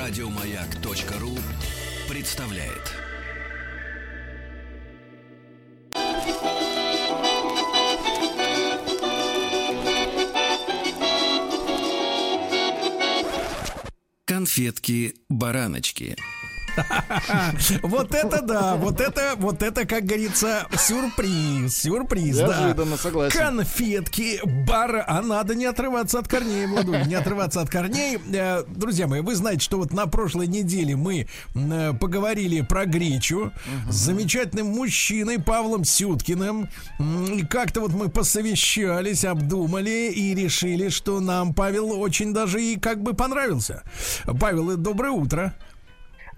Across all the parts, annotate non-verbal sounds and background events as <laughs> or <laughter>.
Радиомаяк.ру представляет. Конфетки-бараночки. <laughs> Вот это да, вот это, вот это, как говорится, сюрприз, сюрприз, да. согласен. Конфетки, бар, а надо не отрываться от корней, Владуль, не отрываться от корней. Э, Друзья мои, вы знаете, что вот на прошлой неделе мы э, поговорили про гречу с замечательным мужчиной Павлом Сюткиным. И как-то вот мы посовещались, обдумали и решили, что нам Павел очень даже и как бы понравился. Павел, э, доброе утро.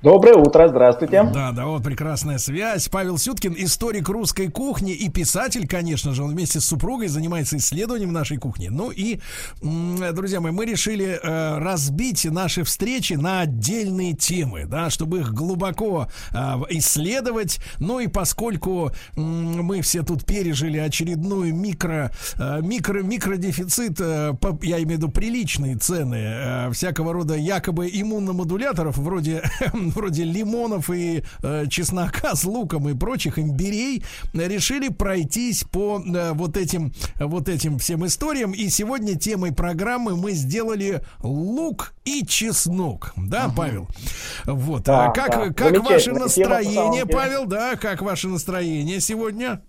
Доброе утро, здравствуйте. Да, да, вот прекрасная связь. Павел Сюткин, историк русской кухни и писатель, конечно же, он вместе с супругой занимается исследованием нашей кухни. Ну и, друзья мои, мы решили э, разбить наши встречи на отдельные темы, да, чтобы их глубоко э, исследовать. Ну и поскольку м, мы все тут пережили очередную микро, э, микро, микродефицит, э, по- я имею в виду приличные цены э, всякого рода якобы иммуномодуляторов, вроде, <laughs> вроде лимонов и э, чеснока с луком и прочих имбирей, решили пройтись по э, вот этим, вот этим всем историям. И сегодня темой программы мы сделали лук и чеснок. Да, Павел? Вот. Да, А как, да. как ваше настроение. Павел? Да, как ваше настроение сегодня?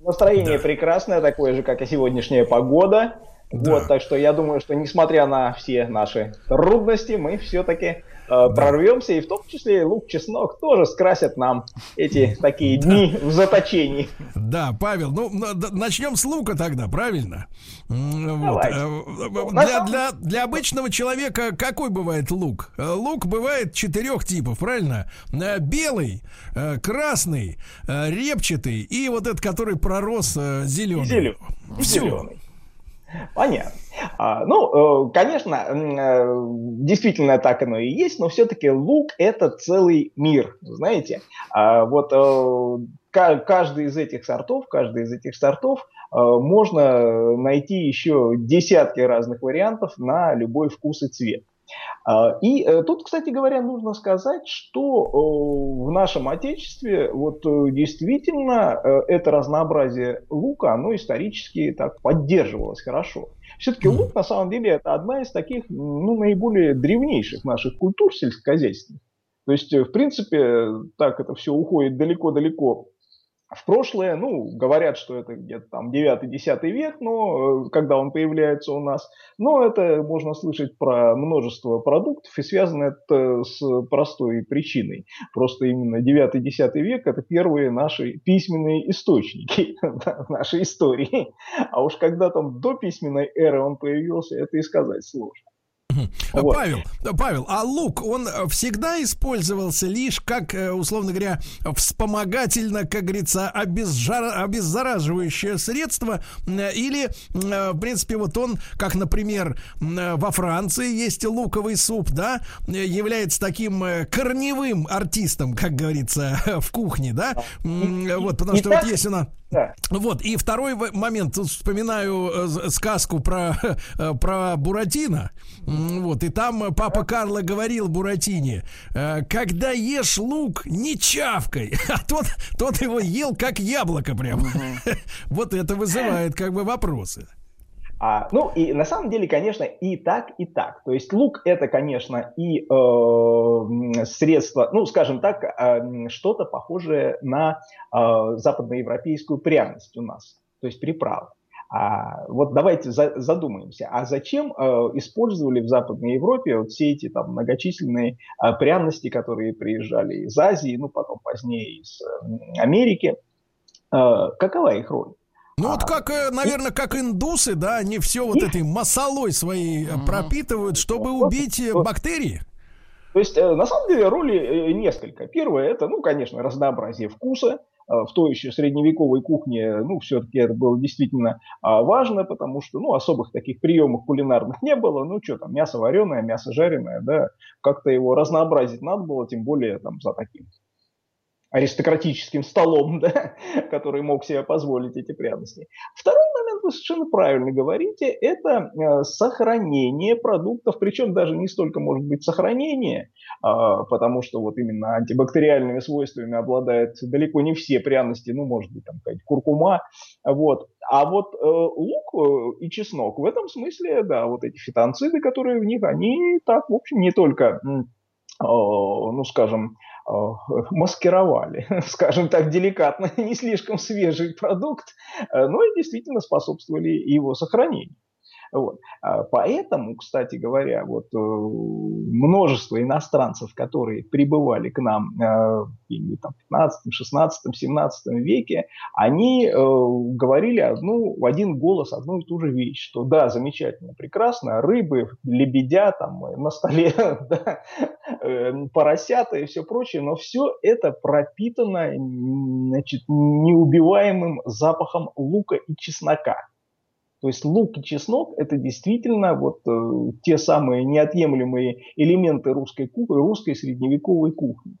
Настроение прекрасное, такое же, как и сегодняшняя погода. Да. Вот, так что я думаю, что несмотря на все наши трудности, мы все-таки прорвемся, и в том числе лук, чеснок тоже скрасят нам эти <laughs> такие дни в заточении. Да, Павел, ну начнем с лука тогда, правильно? Вот. Э, Для, обычного человека какой бывает лук? Э, Лук бывает четырех типов, правильно? Э, Белый, э, красный, э, репчатый и вот этот, который пророс зеленый. Зеленый. Понятно. А, ну, э, конечно, э, действительно так оно и есть, но все-таки лук это целый мир, знаете. А, вот э, ка- каждый из этих сортов, каждый из этих сортов можно найти еще десятки разных вариантов на любой вкус и цвет. А, И э, тут, кстати говоря, нужно сказать, что э, в нашем Отечестве вот э, действительно это разнообразие лука, оно исторически так поддерживалось хорошо. Все-таки лук, на самом деле, это одна из таких, ну, наиболее древнейших наших культур сельскохозяйственных. То есть, в принципе, так это все уходит далеко-далеко в прошлое. Ну, говорят, что это где-то там 9-10 век, но э, когда он появляется у нас. Но это можно слышать про множество продуктов, и связано это с простой причиной. Просто именно 9-10 век – это первые наши письменные источники <laughs> нашей истории. А уж когда там до письменной эры он появился, это и сказать сложно. Э, Вот. Павел, э, Павел, а лук, он э, всегда использовался лишь как, условно говоря, вспомогательно, как говорится, обезжар... обеззараживающее средство, или, в принципе, вот он, как, например, во Франции есть луковый суп, да, является таким корневым артистом, как говорится, <laughs> в кухне, да, вот, потому что вот есть у нас... Да. Вот, и второй момент, тут вспоминаю сказку про, <laughs> про Буратино, вот, и там э, папа Карло говорил Буратине, э, когда ешь лук, не чавкой, <laughs> а тот, тот его ел как яблоко прям. <laughs> Вот это вызывает как бы вопросы. А, ну и на самом деле, конечно, и так, и так. То есть лук это, конечно, и э, средство, ну, скажем так, э, что-то похожее на э, западноевропейскую пряность у нас, то есть приправы. А, вот давайте за- задумаемся, а зачем э, использовали в Западной Европе вот все эти там многочисленные э, пряности, которые приезжали из Азии, ну потом позднее из э, Америки? Э, какова их роль? Ну вот А, как, э, наверное, как индусы, да, они все вот этой масолой своей э, пропитывают, чтобы убить э, бактерии. То есть, на самом деле, роли несколько. Первое, это, ну, конечно, разнообразие вкуса. Э, В той еще средневековой кухне, ну, все-таки это было действительно а, важно, потому что, ну, особых таких приемов кулинарных не было. Ну, что там, мясо вареное, мясо жареное, да, как-то его разнообразить надо было, тем более там за таким аристократическим столом, <laughs> да, который мог себе позволить эти пряности. Второй вы совершенно правильно говорите, это э, сохранение продуктов, причем даже не столько может быть сохранение, а, потому что вот именно антибактериальными свойствами обладают далеко не все пряности, ну, может быть, там какая-то куркума, вот. А вот э, лук э, и чеснок в этом смысле, да, вот эти фитонциды, которые в них, они так, в общем, не только, ну, скажем, маскировали, <laughs> скажем так, деликатно, <laughs> не слишком свежий продукт, э, но и действительно способствовали его сохранению. Вот. А поэтому, кстати говоря, вот э, множество иностранцев, которые прибывали к нам э, в 15, 16, 17 веке, они э, говорили одну, в один голос одну и ту же вещь, что да, замечательно, прекрасно, рыбы, лебедя там на столе, <laughs> да, поросята и все прочее, но все это пропитано значит, неубиваемым запахом лука и чеснока. То есть лук и чеснок – это действительно вот э, те самые неотъемлемые элементы русской кухни, русской средневековой кухни.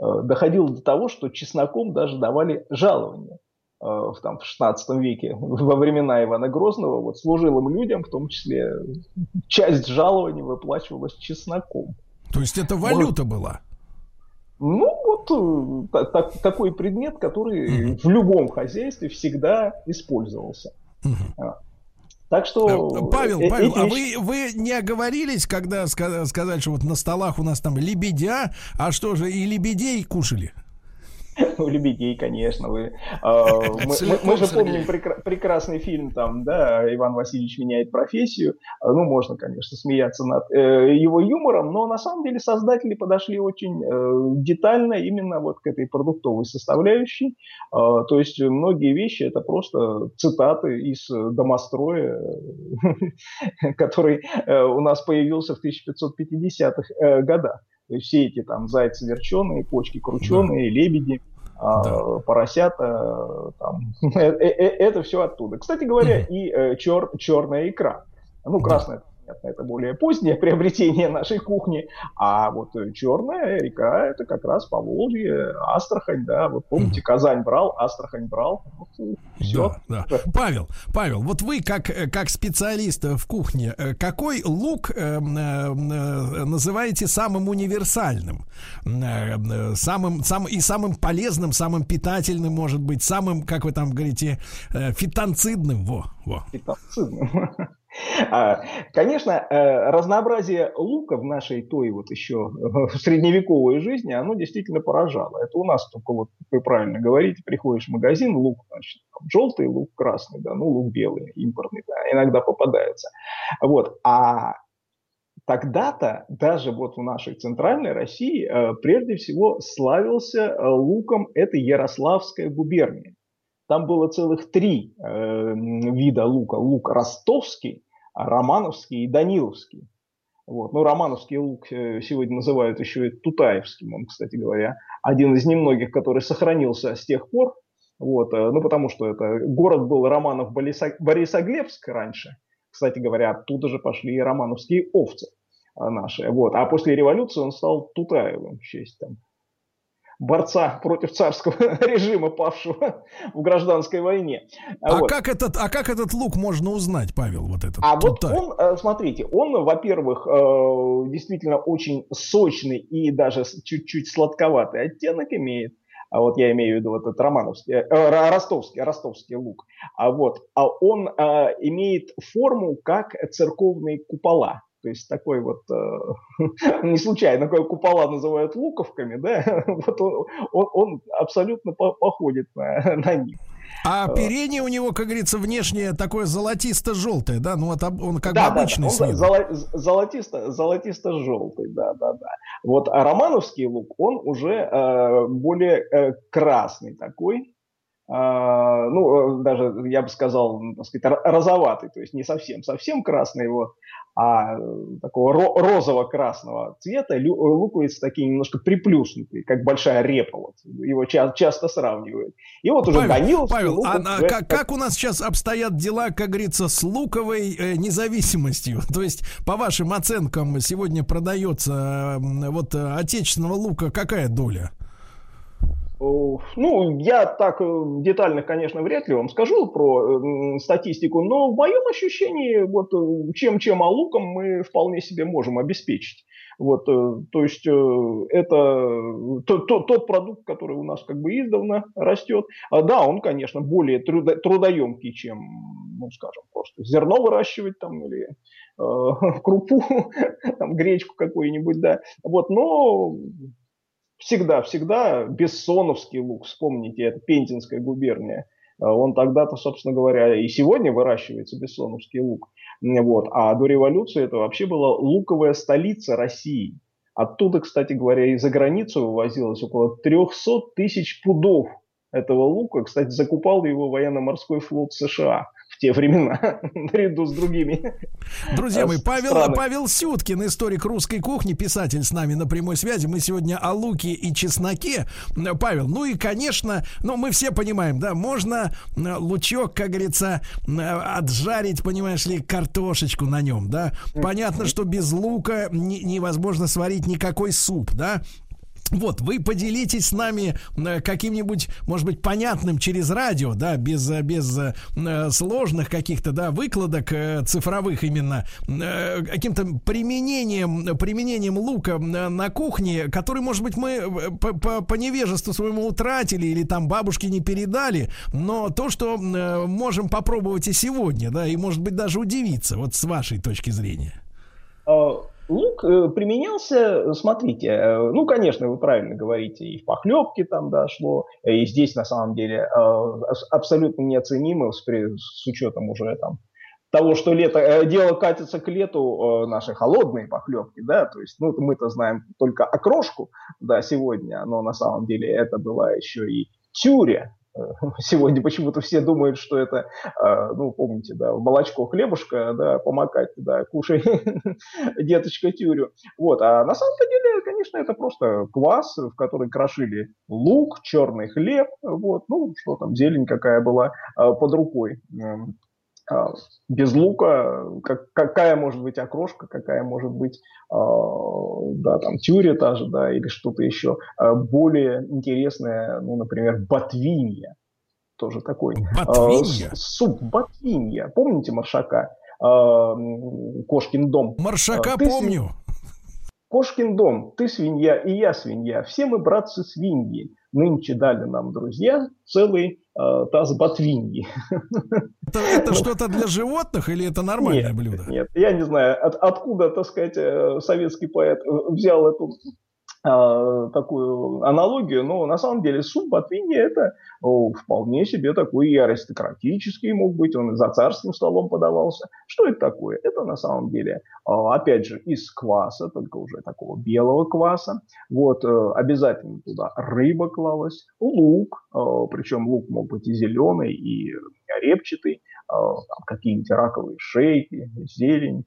Э, доходило до того, что чесноком даже давали жалование. Э, там, в 16 веке, <laughs> во времена Ивана Грозного, вот служилым людям, в том числе, часть жалования выплачивалась чесноком. То есть это валюта вот. была? Ну, вот э, так, такой предмет, который угу. в любом хозяйстве всегда использовался. Угу. Так что... Э, Павел, э, Павел, а вы, вы не оговорились, когда сказать, что вот на столах у нас там лебедя, а что же, и лебедей кушали? У лебедей, конечно. Вы, э, мы, мы, мы же помним прекра- прекрасный фильм там, да, Иван Васильевич меняет профессию. А, ну, можно, конечно, смеяться над э, его юмором, но на самом деле создатели подошли очень э, детально именно вот к этой продуктовой составляющей. Э, то есть многие вещи это просто цитаты из домостроя, <laughs> который э, у нас появился в 1550-х э, годах. То есть все эти там зайцы верченые, почки крученые, да. лебеди, а, да. поросята, там, <laughs> э, э, это все оттуда. Кстати говоря, и чер, черная икра. Ну, красная понятно, это более позднее <laughs> приобретение нашей кухни. А вот Черная река, это как раз по Волжье, Астрахань, да, вот помните, Казань брал, Астрахань брал, вот, все. Да, да. Павел, Павел, вот вы как, как специалист в кухне, э, какой лук э, э, называете самым универсальным, э, самым, сам, и самым полезным, самым питательным, может быть, самым, как вы там говорите, э, фитонцидным, во, во. Фитонцидным. <laughs> <laughs> А, конечно, э, разнообразие лука в нашей той вот еще средневековой жизни, оно действительно поражало. Это у нас только вот, вы правильно говорите, приходишь в магазин, лук, значит, желтый лук, красный, да, ну, лук белый, импортный, да, иногда попадается. Вот, а тогда-то даже вот в нашей центральной России э, прежде всего славился э, луком это Ярославская губерния. Там было целых три э, вида лука. Лук ростовский, романовский и даниловский. Вот. Ну, романовский лук э, сегодня называют еще и тутаевским, он, кстати говоря, один из немногих, который сохранился с тех пор. Вот. Э, ну, потому что это город был Романов Борисоглебск раньше. Кстати говоря, оттуда же пошли и романовские овцы э, наши. Вот. А после революции он стал Тутаевым в честь там, борца против царского <laughs> режима, павшего в гражданской войне. А, вот. как, этот, а как этот лук можно узнать, Павел, вот этот? А вот он, э, смотрите, он, во-первых, э, действительно очень сочный и даже чуть-чуть сладковатый оттенок имеет. А вот я имею в виду вот этот романовский, э, ростовский, ростовский лук. А вот, а он э, имеет форму как церковные купола. То есть такой вот, э, <laughs> не случайно, купола называют луковками, да, <laughs> вот он, он, он абсолютно по походит на, <laughs> на них. А э. оперение у него, как говорится, внешнее такое золотисто-желтое, да? Ну, вот он как да, бы обычный да, да. Он золотисто, золотисто-желтый, да, да, да. Вот а романовский лук, он уже э, более э, красный такой, а, ну, даже, я бы сказал, так сказать, розоватый, то есть не совсем, совсем красный, вот, а такого розово-красного цвета луковицы такие немножко приплюснутые, как большая репа. Вот. Его ча- часто сравнивают. И вот уже Павел, Даниловский Павел, лук, а, а как, как у нас сейчас обстоят дела, как говорится, с луковой э, независимостью? <laughs> То есть, по вашим оценкам, сегодня продается э, вот отечественного лука какая доля? Ну, я так э, детально, конечно, вряд ли вам скажу про статистику, но в моем ощущении, вот чем-чем, а луком мы вполне себе можем обеспечить. Вот, то есть это то, то, тот продукт, который у нас как бы издавна растет. А, да, он, конечно, более трудо, трудоемкий, чем, ну, скажем, просто зерно выращивать там или э, <laughs> крупу, там, гречку какую-нибудь, да. Вот, но всегда-всегда Бессоновский лук, вспомните, это Пензенская губерния, а он тогда-то, собственно говоря, и сегодня выращивается Бессоновский лук. Вот. А до революции это вообще была луковая столица России. Оттуда, кстати говоря, и за границу вывозилось около 300 тысяч пудов этого лука. Кстати, закупал его военно-морской флот США те времена, <laughs> наряду с другими. Друзья мои, Павел, Павел Сюткин, историк русской кухни, писатель с нами на прямой связи. Мы сегодня о луке и чесноке. Павел, ну и, конечно, ну мы все понимаем, да, можно э, лучок, как говорится, э, отжарить, понимаешь ли, картошечку на нем, да. Понятно, что без лука невозможно сварить никакой суп, да. Вот, вы поделитесь с нами э, каким-нибудь, может быть, понятным через радио, да, без, э, без э, сложных каких-то, да, выкладок цифровых именно, каким-то применением, применением лука на кухне, который, может быть, мы по, невежеству своему утратили или там бабушки не передали, но то, что можем попробовать и сегодня, да, и, может быть, даже удивиться, вот с вашей точки зрения. Лук э, применялся, смотрите, э, ну, конечно, вы правильно говорите, и в похлебке там, да, шло, и здесь, на самом деле, э, абсолютно неоценимо с, с учетом уже там того, что лето, дело катится к лету, наши холодные похлебки, да, то есть, ну, мы-то знаем только окрошку, да, сегодня, но на самом деле это была еще и тюря, <laughs> Сегодня почему-то все думают, что это, а, ну, помните, да, молочко, хлебушка, да, помакать, да, кушай, <laughs> деточка, тюрю. Вот, а на самом деле, конечно, это просто квас, в который крошили лук, черный хлеб, вот, ну, что там, зелень какая была а, под рукой. А, без лука, как, какая может быть окрошка, какая может быть, э, да, там, тюря та же, да, или что-то еще э, более интересное, ну, например, ботвинья, тоже такой. Ботвинья? Э, суп ботвинья. Помните Маршака? Э, Кошкин дом. Маршака Ты помню. Кошкин дом, ты свинья и я свинья, все мы братцы свиньи. Нынче дали нам друзья целый таз ботвиньи. Это, это <laughs> что-то для животных или это нормальное нет, блюдо? Нет, я не знаю, от, откуда, так сказать, э, советский поэт э, взял эту такую аналогию, но на самом деле суп Ботвиньи это о, вполне себе такой и аристократический мог быть, он за царским столом подавался. Что это такое? Это на самом деле, а, опять же, из кваса, только уже такого белого кваса. Вот, э, обязательно туда рыба клалась, лук, а, причем лук мог быть и зеленый, и репчатый, какие-нибудь раковые шейки, зелень,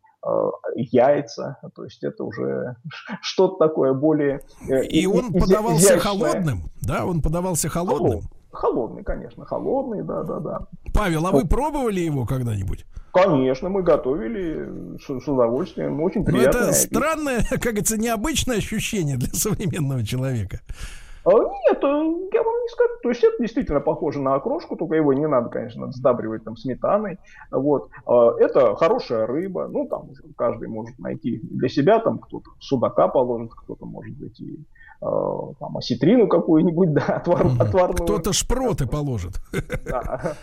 яйца, то есть это уже <laughs> что-то такое более... Э, и он подавался холодным, да? Он подавался холодным? Холодный, конечно, холодный, да-да-да. Павел, а вы пробовали его когда-нибудь? Конечно, мы готовили с, с удовольствием, очень приятно. Но это странное, <laughs> как говорится, необычное ощущение для <laughs> современного человека. А, нет, э, я вам не скажу. То есть это действительно похоже на окрошку, только его не надо, конечно, сдабривать там сметаной. Вот. А, это хорошая рыба. Ну, там каждый может найти для себя, там кто-то судака положит, кто-то, может быть, и а, там осетрину какую-нибудь, да, отвар, отварную. Кто-то шпроты положит. Да.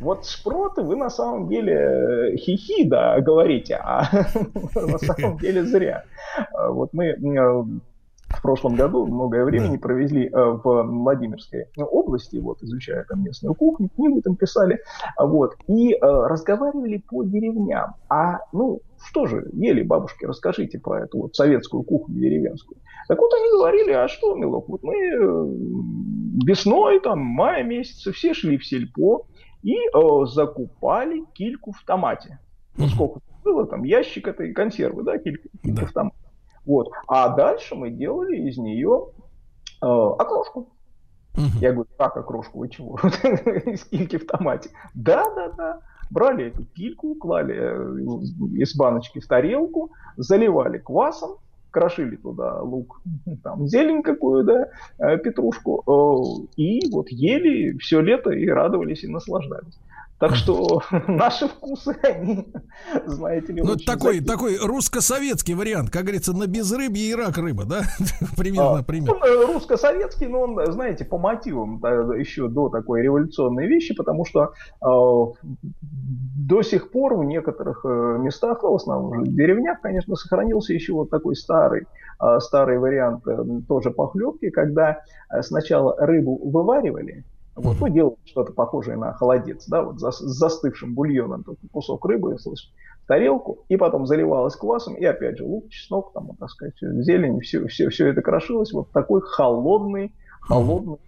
Вот шпроты вы на самом деле э, хихи, да, говорите, а <laughs> на самом деле зря. Вот мы э, в прошлом году многое времени провезли э, в Владимирской области, вот, изучая там местную кухню, книгу там писали, вот, и э, разговаривали по деревням. А, ну, что же, ели бабушки, расскажите про эту вот советскую кухню деревенскую. Так вот они говорили, а что, милок, вот мы э, весной, там, мая месяце, все шли в сельпо и э, закупали кильку в томате. Ну, сколько было там, ящик этой консервы, да, килька, килька да. в томате. Вот. А дальше мы делали из нее э, окрошку. Угу. Я говорю, как окрошку, вы чего? <laughs> Из кильки в томате. Да, да, да. Брали эту кильку, клали э, из баночки в тарелку, заливали квасом, крошили туда лук, <laughs> там, зелень какую, да, э, петрушку, и вот ели все лето и радовались и наслаждались. Так что <laughs> наши вкусы, они, знаете ли, Ну, такой, такой русско-советский вариант, как говорится, на безрыбье и рак рыба, да? <laughs> примерно, а, примерно. Он э, русско-советский, но он, знаете, по мотивам еще до такой революционной вещи, потому что э, до сих пор в некоторых э, местах, в основном в деревнях, конечно, сохранился еще вот такой старый, э, старый вариант э, тоже похлебки, когда э, сначала рыбу вываривали, вот, ну, делал что-то похожее на холодец, да, вот за, с застывшим бульоном, только кусок рыбы, слышишь, в тарелку, и потом заливалось квасом, и опять же лук, чеснок, там, так сказать, зелень, все, все, все это крошилось, вот такой холодный, холодный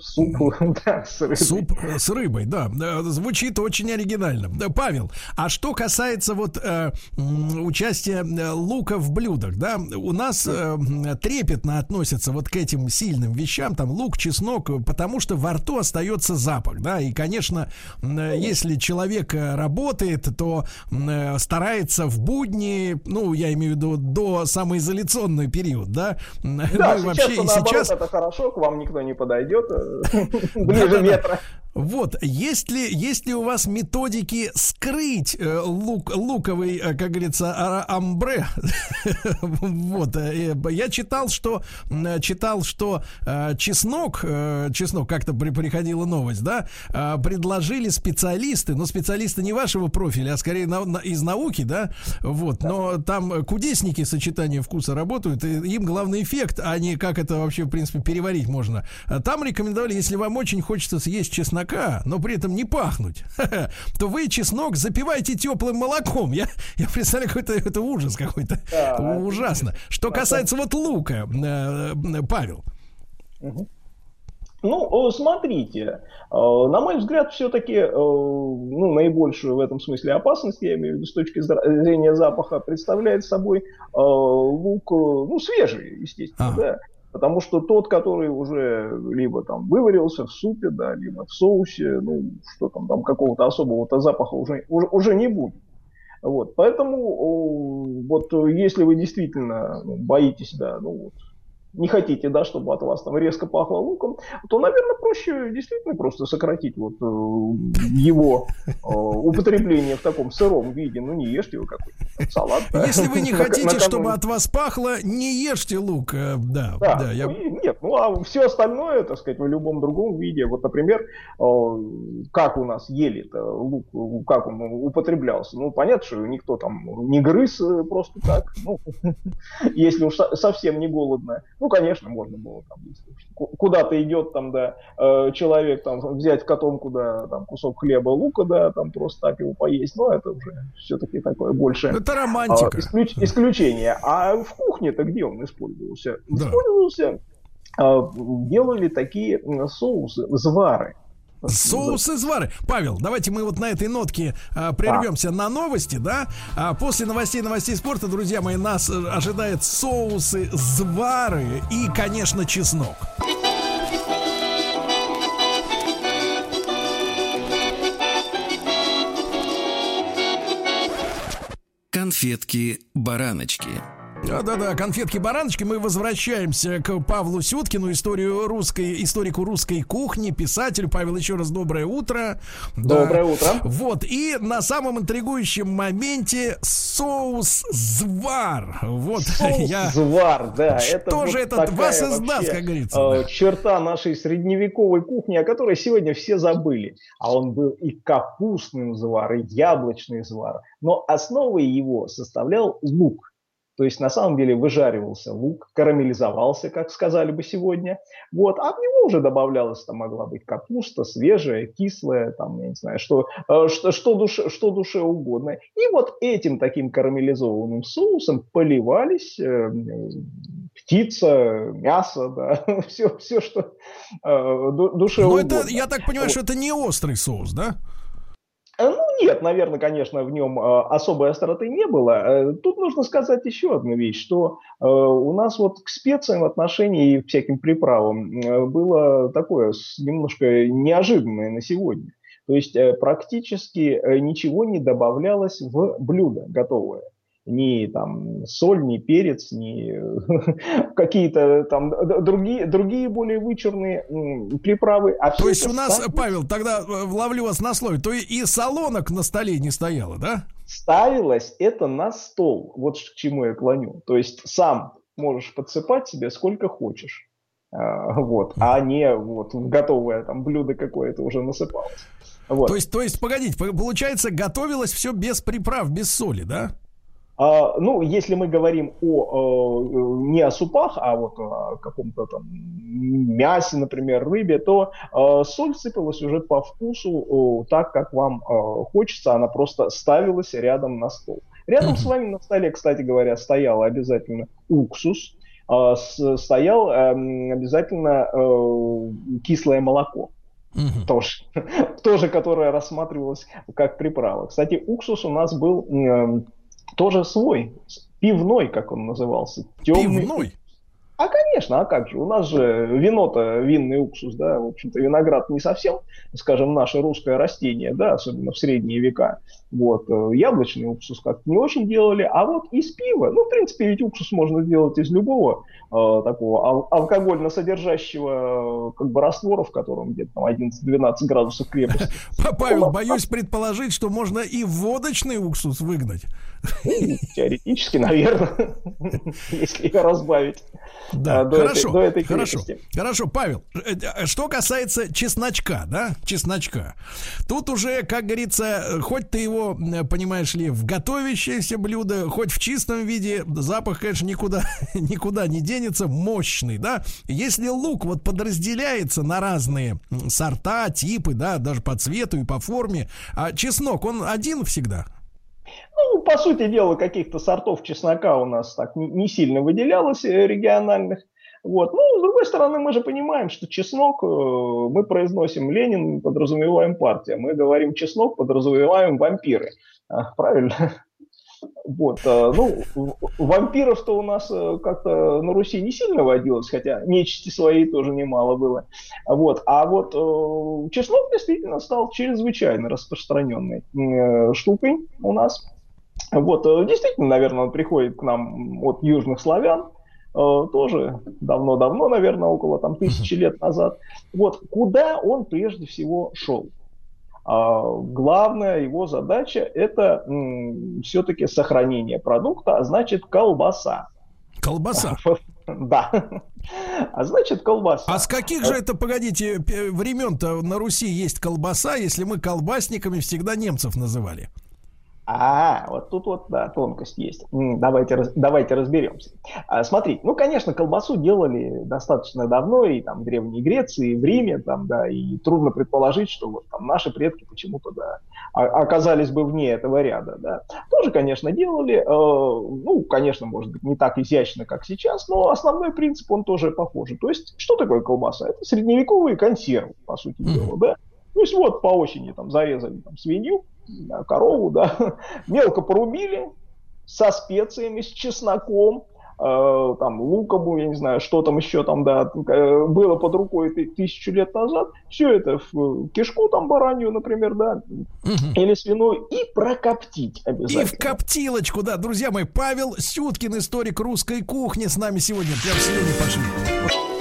суп, да, с рыбой. Суп с рыбой, да. Звучит очень оригинально. Павел, а что касается вот э, участия э, лука в блюдах, да, у нас э, трепетно относятся вот к этим сильным вещам, там лук, чеснок, потому что во рту остается запах, да, и, конечно, э, если человек э, работает, то э, старается в будни, ну, я имею в виду до самоизоляционный период, да. Да, ну, сейчас, вообще, сейчас это хорошо, к вам никто не подает подойдет э, <laughs> ближе метра. Вот, есть ли, есть ли у вас методики скрыть э, лук, луковый, э, как говорится, а, амбре? <laughs> вот, э, я читал, что э, читал, что э, чеснок, э, чеснок как-то при, приходила новость, да, э, предложили специалисты, но специалисты не вашего профиля, а скорее на, на, из науки, да, вот, да. но там кудесники сочетания вкуса работают, и им главный эффект, а не как это вообще, в принципе, переварить можно. Там рекомендовали, если вам очень хочется съесть чеснок чеснока, но при этом не пахнуть, <laughs> то вы чеснок запиваете теплым молоком. Я, я представляю, какой-то это ужас какой-то. Да, Ужасно. Что касается вот лука, э, Павел. Ну, смотрите, э, на мой взгляд, все-таки э, ну, наибольшую в этом смысле опасность, я имею в виду с точки зрения запаха, представляет собой лук, ну, свежий, естественно, а. да. Потому что тот, который уже либо там выварился в супе, да, либо в соусе, ну, что там, там какого-то особого-то запаха уже, уже, уже не будет. Вот, поэтому вот если вы действительно ну, боитесь, да, ну вот, не хотите, да, чтобы от вас там резко пахло луком, то, наверное, проще действительно просто сократить вот э, его э, употребление в таком сыром виде. Ну, не ешьте вы какой-то салат. Если вы не хотите, чтобы от вас пахло, не ешьте лук. Э, да, да, я... Ну, нет, ну, а все остальное, так сказать, в любом другом виде. Вот, например, как у нас ели лук, как он употреблялся. Ну, понятно, что никто там не грыз просто так. Ну, <laughs> если уж совсем не голодно. Ну, конечно, можно было там, куда-то идет там, да, э, человек там взять котомку, да, там кусок хлеба, лука, да, там просто так его поесть, но это уже все-таки такое больше... Это романтика. А, исключ, исключение. А в кухне-то где он использовался? Да. Использовался, а, делали такие соусы, звары. Соус из вары. Павел, давайте мы вот на этой нотке а, прервемся да. на новости, да? А после новостей, новостей спорта, друзья мои, нас э, ожидает соусы звары и, конечно, чеснок. Конфетки-бараночки. Да-да-да, конфетки-бараночки. Мы возвращаемся к Павлу Сюткину, историю русской, историку русской кухни, писателю. Павел, еще раз доброе утро. Доброе да. утро. Вот, и на самом интригующем моменте соус звар. Вот, <laughs> соус я... звар, да. Что это же вот это вас издаст, как говорится? Э, да. Черта нашей средневековой кухни, о которой сегодня все забыли. А он был и капустный звар, и яблочный звар. Но основой его составлял лук то есть на самом деле выжаривался лук, карамелизовался, как сказали бы сегодня. Вот, а в него уже добавлялась, там могла быть капуста, свежая, кислая, там, я не знаю, что, э, что, что, душе, что душе угодно. И вот этим таким карамелизованным соусом поливались э, птица, мясо, <laughs> да, все, все что э, душе Но угодно. это, я так понимаю, вот. что это не острый соус, да? Э, ну, нет, наверное, конечно, в нем э, особой остроты не было. Э, тут нужно сказать еще одну вещь, что у нас вот к специям в отношении и всяким приправам было такое немножко неожиданное на сегодня. То есть практически ничего не добавлялось в блюдо готовое. Ни там соль, ни перец, ни <laughs> какие-то там другие, другие более вычурные приправы. А то есть у нас, ставилось... Павел, тогда э, ловлю вас на слове, то и солонок на столе не стояло, да? Ставилось это на стол. Вот к чему я клоню. То есть сам можешь подсыпать себе сколько хочешь. А, вот, а не вот готовое там блюдо какое-то уже насыпалось. Вот. То есть, то есть, погодите, получается, готовилось все без приправ, без соли, да? А, ну, если мы говорим о, э, не о супах, а вот о каком-то там мясе, например, рыбе, то э, соль сыпалась уже по вкусу так, как вам э, хочется, она просто ставилась рядом на стол. Рядом с вами на столе, кстати говоря, стоял обязательно уксус, стоял эм, обязательно кислое молоко. Угу. Тоже, <laughs> тоже, которое рассматривалось как приправа. Кстати, уксус у нас был тоже свой, пивной, как он назывался. Темный. Пивной? А, конечно, а как же? У нас же вино-то винный уксус, да, в общем-то, виноград не совсем, скажем, наше русское растение, да, особенно в средние века. Вот, э, яблочный уксус как-то не очень делали, а вот из пива, ну, в принципе, ведь уксус можно сделать из любого э, такого ал- алкогольно содержащего э, как бы раствора, в котором где-то там 11-12 градусов крепости. <laughs> Павел, боюсь предположить, что можно и водочный уксус выгнать. Теоретически, наверное, <laughs> если ее разбавить. Да, до хорошо, этой, до этой хорошо, хорошо, Павел. Э, э, что касается чесночка, да, чесночка, тут уже, как говорится, хоть ты его, понимаешь ли, в готовящееся блюдо, хоть в чистом виде, запах, конечно, никуда, <laughs> никуда не денется, мощный, да. Если лук вот подразделяется на разные сорта, типы, да, даже по цвету и по форме, а чеснок, он один всегда? Ну, по сути дела, каких-то сортов чеснока у нас так не, сильно выделялось э, региональных. Вот. Ну, с другой стороны, мы же понимаем, что чеснок э, мы произносим Ленин, подразумеваем партия. Мы говорим чеснок, подразумеваем вампиры. А, правильно? Вот, э, ну, вампиров-то у нас как-то на Руси не сильно водилось, хотя нечисти своей тоже немало было. Вот, а вот чеснок действительно стал чрезвычайно распространенной штукой у нас. Вот, э, действительно, наверное, он приходит к нам от южных славян, э, тоже давно-давно, наверное, около там тысячи лет назад. Вот, куда он прежде всего шел? А, главная его задача это все-таки сохранение продукта, а значит колбаса. Колбаса. <laughs> Да. А значит, колбаса. А с каких же это, погодите, времен-то на Руси есть колбаса, если мы колбасниками всегда немцев называли? А, вот тут вот, да, тонкость есть. Давайте, давайте разберемся. А, смотри, ну, конечно, колбасу делали достаточно давно, и там в Древней Греции, и в Риме, там, да, и трудно предположить, что вот там наши предки почему-то, да, оказались бы вне этого ряда, да. Тоже, конечно, делали, э, ну, конечно, может быть, не так изящно, как сейчас, но основной принцип, он тоже похожий. То есть, что такое колбаса? Это средневековые консервы, по сути дела, да. То есть вот по осени там зарезали там, свинью, корову, да, <laughs> мелко порубили со специями, с чесноком, э, там, луком, я не знаю, что там еще там, да, э, было под рукой тысячу лет назад, все это в кишку там баранью, например, да, угу. или свиную, и прокоптить обязательно. И в коптилочку, да, друзья мои, Павел Сюткин, историк русской кухни, с нами сегодня, прям сегодня пошли.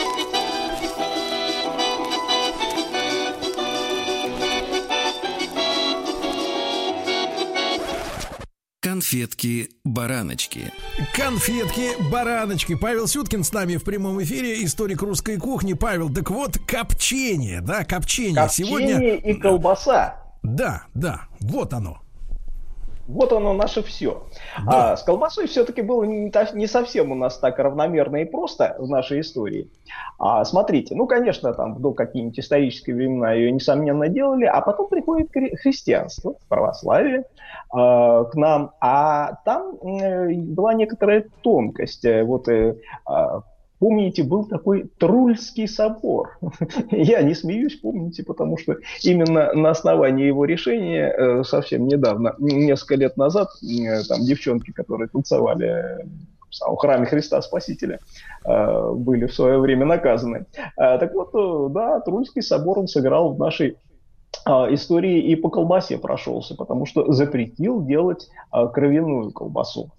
Конфетки-бараночки. Конфетки-бараночки. Павел Сюткин с нами в прямом эфире, историк русской кухни. Павел, так вот, копчение, да, копчение. Копчение Сегодня... и колбаса. Да, да, вот оно. Вот оно наше все. Да. А с колбасой все-таки было не, не совсем у нас так равномерно и просто в нашей истории. А, смотрите, ну, конечно, там до какие-нибудь исторические времена ее, несомненно, делали, а потом приходит христианство, православие э, к нам, а там э, была некоторая тонкость. Э, вот э, а, Помните, был такой Трульский собор. <laughs> Я не смеюсь, помните, потому что именно на основании его решения э, совсем недавно, несколько лет назад, э, там девчонки, которые танцевали в храме Христа Спасителя э, были в свое время наказаны. Так вот, да, Трульский собор он сыграл в нашей истории и по колбасе прошелся, потому что запретил делать кровяную колбасу.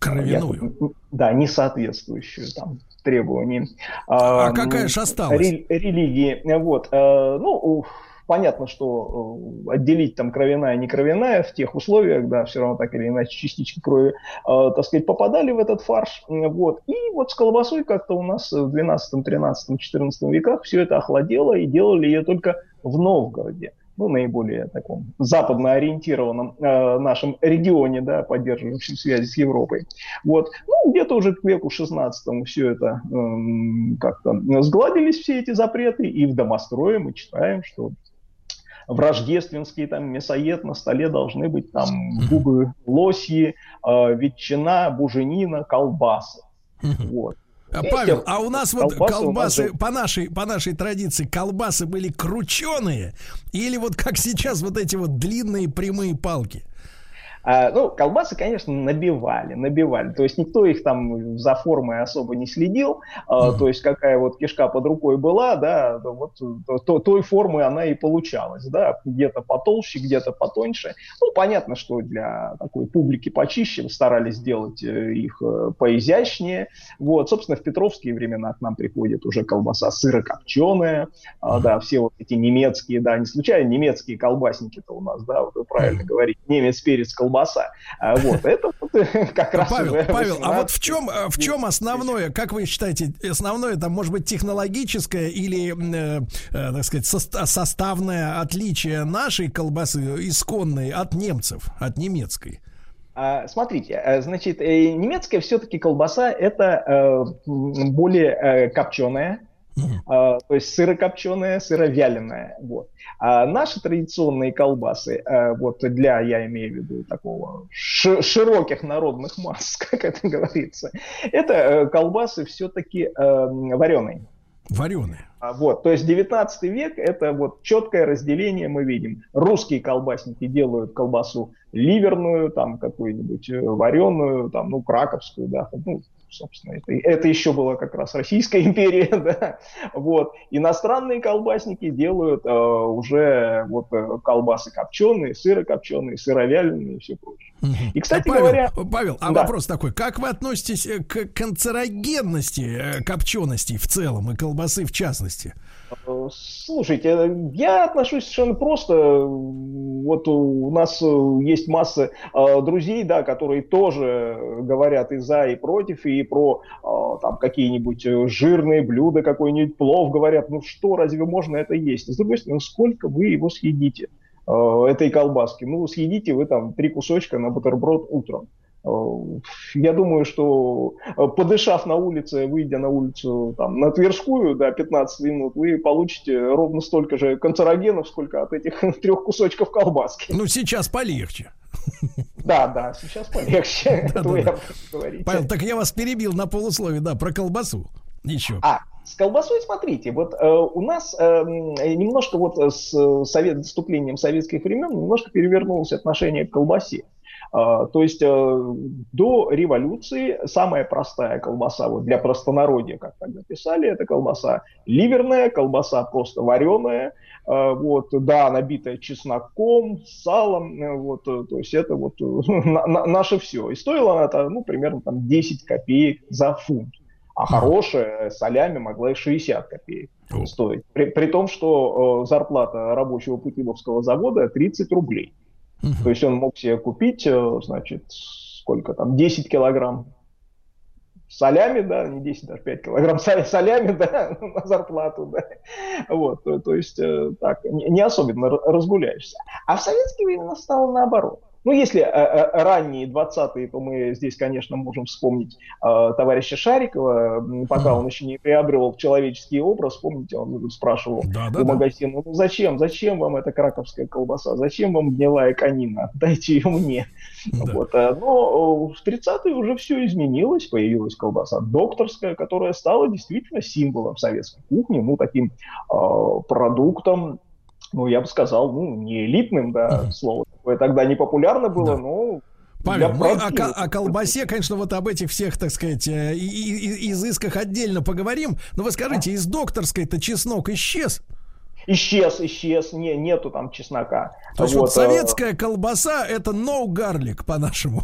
Кровяную. Я, да, не соответствующую там требованиям. А, а какая же осталась? Религии. Вот. Ну, понятно, что э, отделить там кровяная и не кровяная в тех условиях, да, все равно так или иначе частички крови, э, так сказать, попадали в этот фарш. Вот. И вот с колбасой как-то у нас в 12, 13, 14 веках все это охладело и делали ее только в Новгороде ну, наиболее таком западно ориентированном э, нашем регионе, да, поддерживающем связи с Европой. Вот. Ну, где-то уже к веку 16 все это э, как-то сгладились, все эти запреты, и в домострое мы читаем, что в рождественский там мясоед на столе должны быть там губы лосьи, э, ветчина, буженина, колбасы. Вот. А, Павел, а у нас вот колбасы, по, нашей, по нашей традиции, колбасы были крученые или вот как сейчас вот эти вот длинные прямые палки? А, ну, колбасы, конечно, набивали, набивали. То есть никто их там за формой особо не следил. Mm-hmm. То есть какая вот кишка под рукой была, да, вот то, той формы она и получалась, да, где-то потолще, где-то потоньше. Ну, понятно, что для такой публики почище старались сделать э, их э, поизящнее. Вот, собственно, в петровские времена к нам приходит уже колбаса сырокопченая, mm-hmm. да, все вот эти немецкие, да, не случайно немецкие колбасники-то у нас, да, вы правильно mm-hmm. говорите, немец, перец, колбаса колбаса. А, вот, это <laughs> как раз Павел, Павел, а вот в чем, в чем основное, как вы считаете, основное, там, может быть, технологическое или, э, э, так сказать, составное отличие нашей колбасы исконной от немцев, от немецкой? А, смотрите, э, значит, немецкая все-таки колбаса это более копченая, а, то есть сырокопченая, сыровяленая. Вот. А наши традиционные колбасы, а, вот для, я имею в виду, такого широких народных масс, <laughs> как это говорится, это э, колбасы все-таки э, вареные. Вареные. Вот, то есть 19 век это вот четкое разделение мы видим. Русские колбасники делают колбасу ливерную, там какую-нибудь э, вареную, там, ну, краковскую, да, ну, собственно, это, это еще была как раз Российская империя, <laughs> да, вот. Иностранные колбасники делают э, уже вот э, колбасы копченые, сыры копченые, сыровяленые и все прочее. И, кстати а, Павел, говоря... Павел, а да. вопрос такой, как вы относитесь э, к канцерогенности э, копчености в целом и колбасы в частности? Слушайте, я отношусь совершенно просто. Вот у нас есть масса э, друзей, да, которые тоже говорят и за, и против, и про э, там какие-нибудь жирные блюда, какой-нибудь плов говорят. Ну что, разве можно это есть? С другой стороны, сколько вы его съедите, э, этой колбаски? Ну, съедите вы там три кусочка на бутерброд утром. Я думаю, что э, подышав на улице, выйдя на улицу там, на Тверскую, да, 15 минут, вы получите ровно столько же канцерогенов, сколько от этих <laughs> трех кусочков колбаски. Ну, сейчас полегче. Да, да, сейчас полегче. <laughs> Павел, так я вас перебил на полусловие, да, про колбасу. Еще. А, с колбасой, смотрите, вот э, у нас э, немножко вот с совет, вступлением советских времен немножко перевернулось отношение к колбасе. А, то есть э, до революции самая простая колбаса вот для простонародья, как тогда писали, это колбаса ливерная, колбаса просто вареная, а, вот, да, набитая чесноком, салом, э, вот, э, то есть это вот <laughs> наше все. И стоила она, ну, примерно там 10 копеек за фунт. А хорошая солями могла и 60 копеек стоить. При, при том, что зарплата рабочего Путиловского завода 30 рублей. Угу. То есть он мог себе купить, э, значит, сколько там, 10 килограмм солями, да, не 10, даже 5 килограмм солями, <laughs> да, на зарплату, да. Вот, то, то есть э, так, не, не особенно разгуляешься. А в советские времена стало наоборот. Ну, если э, э, ранние 20-е, то мы здесь, конечно, можем вспомнить э, товарища Шарикова, пока он еще не приобрел человеческий образ, помните, он спрашивал да, да, у магазина, ну зачем, зачем вам эта краковская колбаса, зачем вам гнилая конина, <laughs> дайте ее мне. Да. Вот, но в 30-е уже все изменилось, появилась колбаса докторская, которая стала действительно символом советской кухни, ну, таким э, продуктом, ну, я бы сказал, ну, не элитным, да, uh-huh. слово такое тогда не популярно было, да. но Павел, мы о, о колбасе, конечно, вот об этих всех, так сказать, э, и, и, изысках отдельно поговорим. Но вы скажите, из докторской-то чеснок исчез? исчез, исчез, не, нету там чеснока. То есть вот, вот советская колбаса это no garlic по-нашему.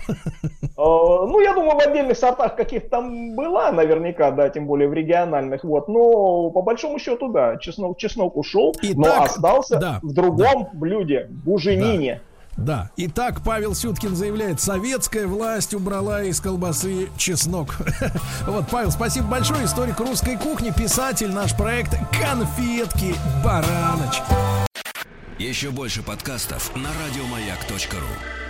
Ну, я думаю, в отдельных сортах каких-то там была наверняка, да, тем более в региональных, вот, но по большому счету, да, чеснок, чеснок ушел, Итак, но остался да, в другом да. блюде, буженине. Да. Да. Итак, Павел Сюткин заявляет, советская власть убрала из колбасы чеснок. <laughs> Вот, Павел, спасибо большое. Историк русской кухни, писатель, наш проект «Конфетки бараночки». Еще больше подкастов на радиомаяк.ру